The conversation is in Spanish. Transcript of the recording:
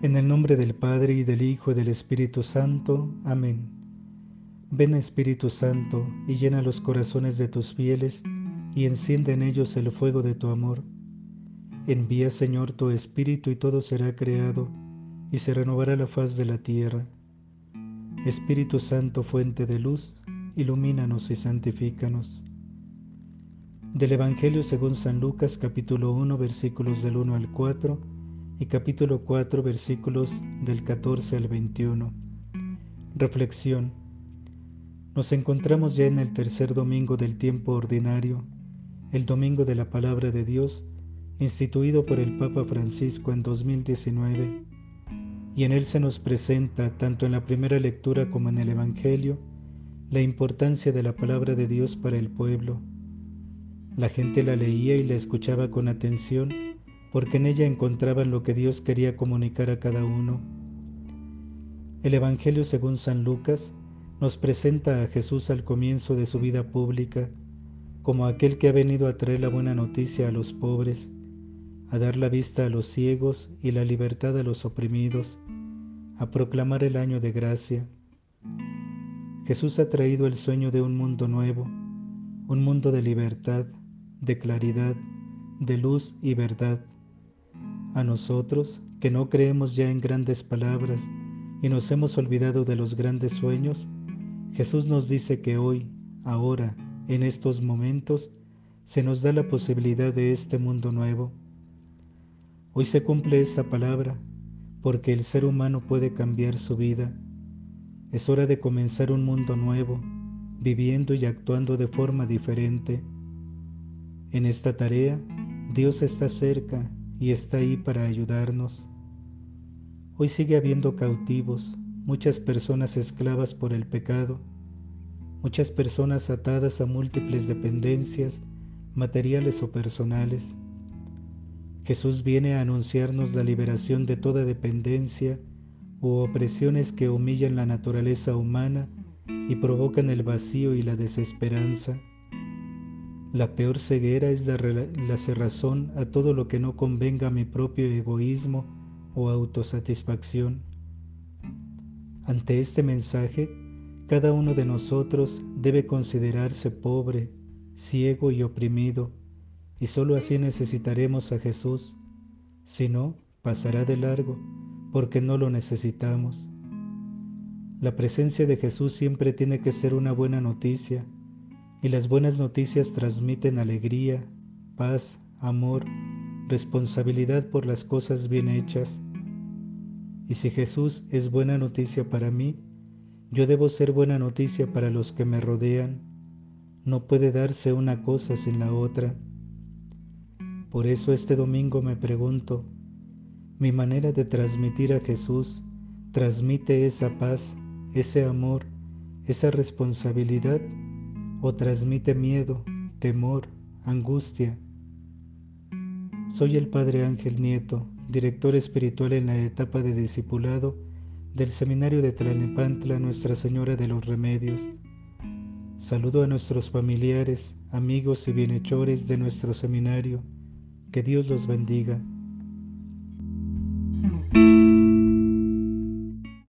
En el nombre del Padre y del Hijo y del Espíritu Santo. Amén. Ven Espíritu Santo y llena los corazones de tus fieles y enciende en ellos el fuego de tu amor. Envía Señor tu Espíritu y todo será creado y se renovará la faz de la tierra. Espíritu Santo, fuente de luz, ilumínanos y santifícanos. Del Evangelio según San Lucas capítulo 1 versículos del 1 al 4 y capítulo 4 versículos del 14 al 21. Reflexión. Nos encontramos ya en el tercer domingo del tiempo ordinario, el domingo de la palabra de Dios, instituido por el Papa Francisco en 2019, y en él se nos presenta, tanto en la primera lectura como en el Evangelio, la importancia de la palabra de Dios para el pueblo. La gente la leía y la escuchaba con atención porque en ella encontraban lo que Dios quería comunicar a cada uno. El Evangelio según San Lucas nos presenta a Jesús al comienzo de su vida pública como aquel que ha venido a traer la buena noticia a los pobres, a dar la vista a los ciegos y la libertad a los oprimidos, a proclamar el año de gracia. Jesús ha traído el sueño de un mundo nuevo, un mundo de libertad, de claridad, de luz y verdad a nosotros, que no creemos ya en grandes palabras y nos hemos olvidado de los grandes sueños, Jesús nos dice que hoy, ahora, en estos momentos, se nos da la posibilidad de este mundo nuevo. Hoy se cumple esa palabra porque el ser humano puede cambiar su vida. Es hora de comenzar un mundo nuevo, viviendo y actuando de forma diferente. En esta tarea, Dios está cerca y está ahí para ayudarnos. Hoy sigue habiendo cautivos, muchas personas esclavas por el pecado, muchas personas atadas a múltiples dependencias, materiales o personales. Jesús viene a anunciarnos la liberación de toda dependencia u opresiones que humillan la naturaleza humana y provocan el vacío y la desesperanza. La peor ceguera es la, cerrazón a todo lo que no convenga a mi propio egoísmo o autosatisfacción. Ante este mensaje, cada uno de nosotros debe considerarse pobre, ciego y oprimido, y sólo así necesitaremos a Jesús. Si no, pasará de largo, porque no lo necesitamos. La presencia de Jesús siempre tiene que ser una buena noticia, y las buenas noticias transmiten alegría, paz, amor, responsabilidad por las cosas bien hechas. Y si Jesús es buena noticia para mí, yo debo ser buena noticia para los que me rodean. No puede darse una cosa sin la otra. Por eso este domingo me pregunto, ¿mi manera de transmitir a Jesús transmite esa paz, ese amor, esa responsabilidad? O transmite miedo, temor, angustia. Soy el Padre Ángel Nieto, director espiritual en la etapa de discipulado del Seminario de Tlalnepantla Nuestra Señora de los Remedios. Saludo a nuestros familiares, amigos y bienhechores de nuestro seminario. Que Dios los bendiga.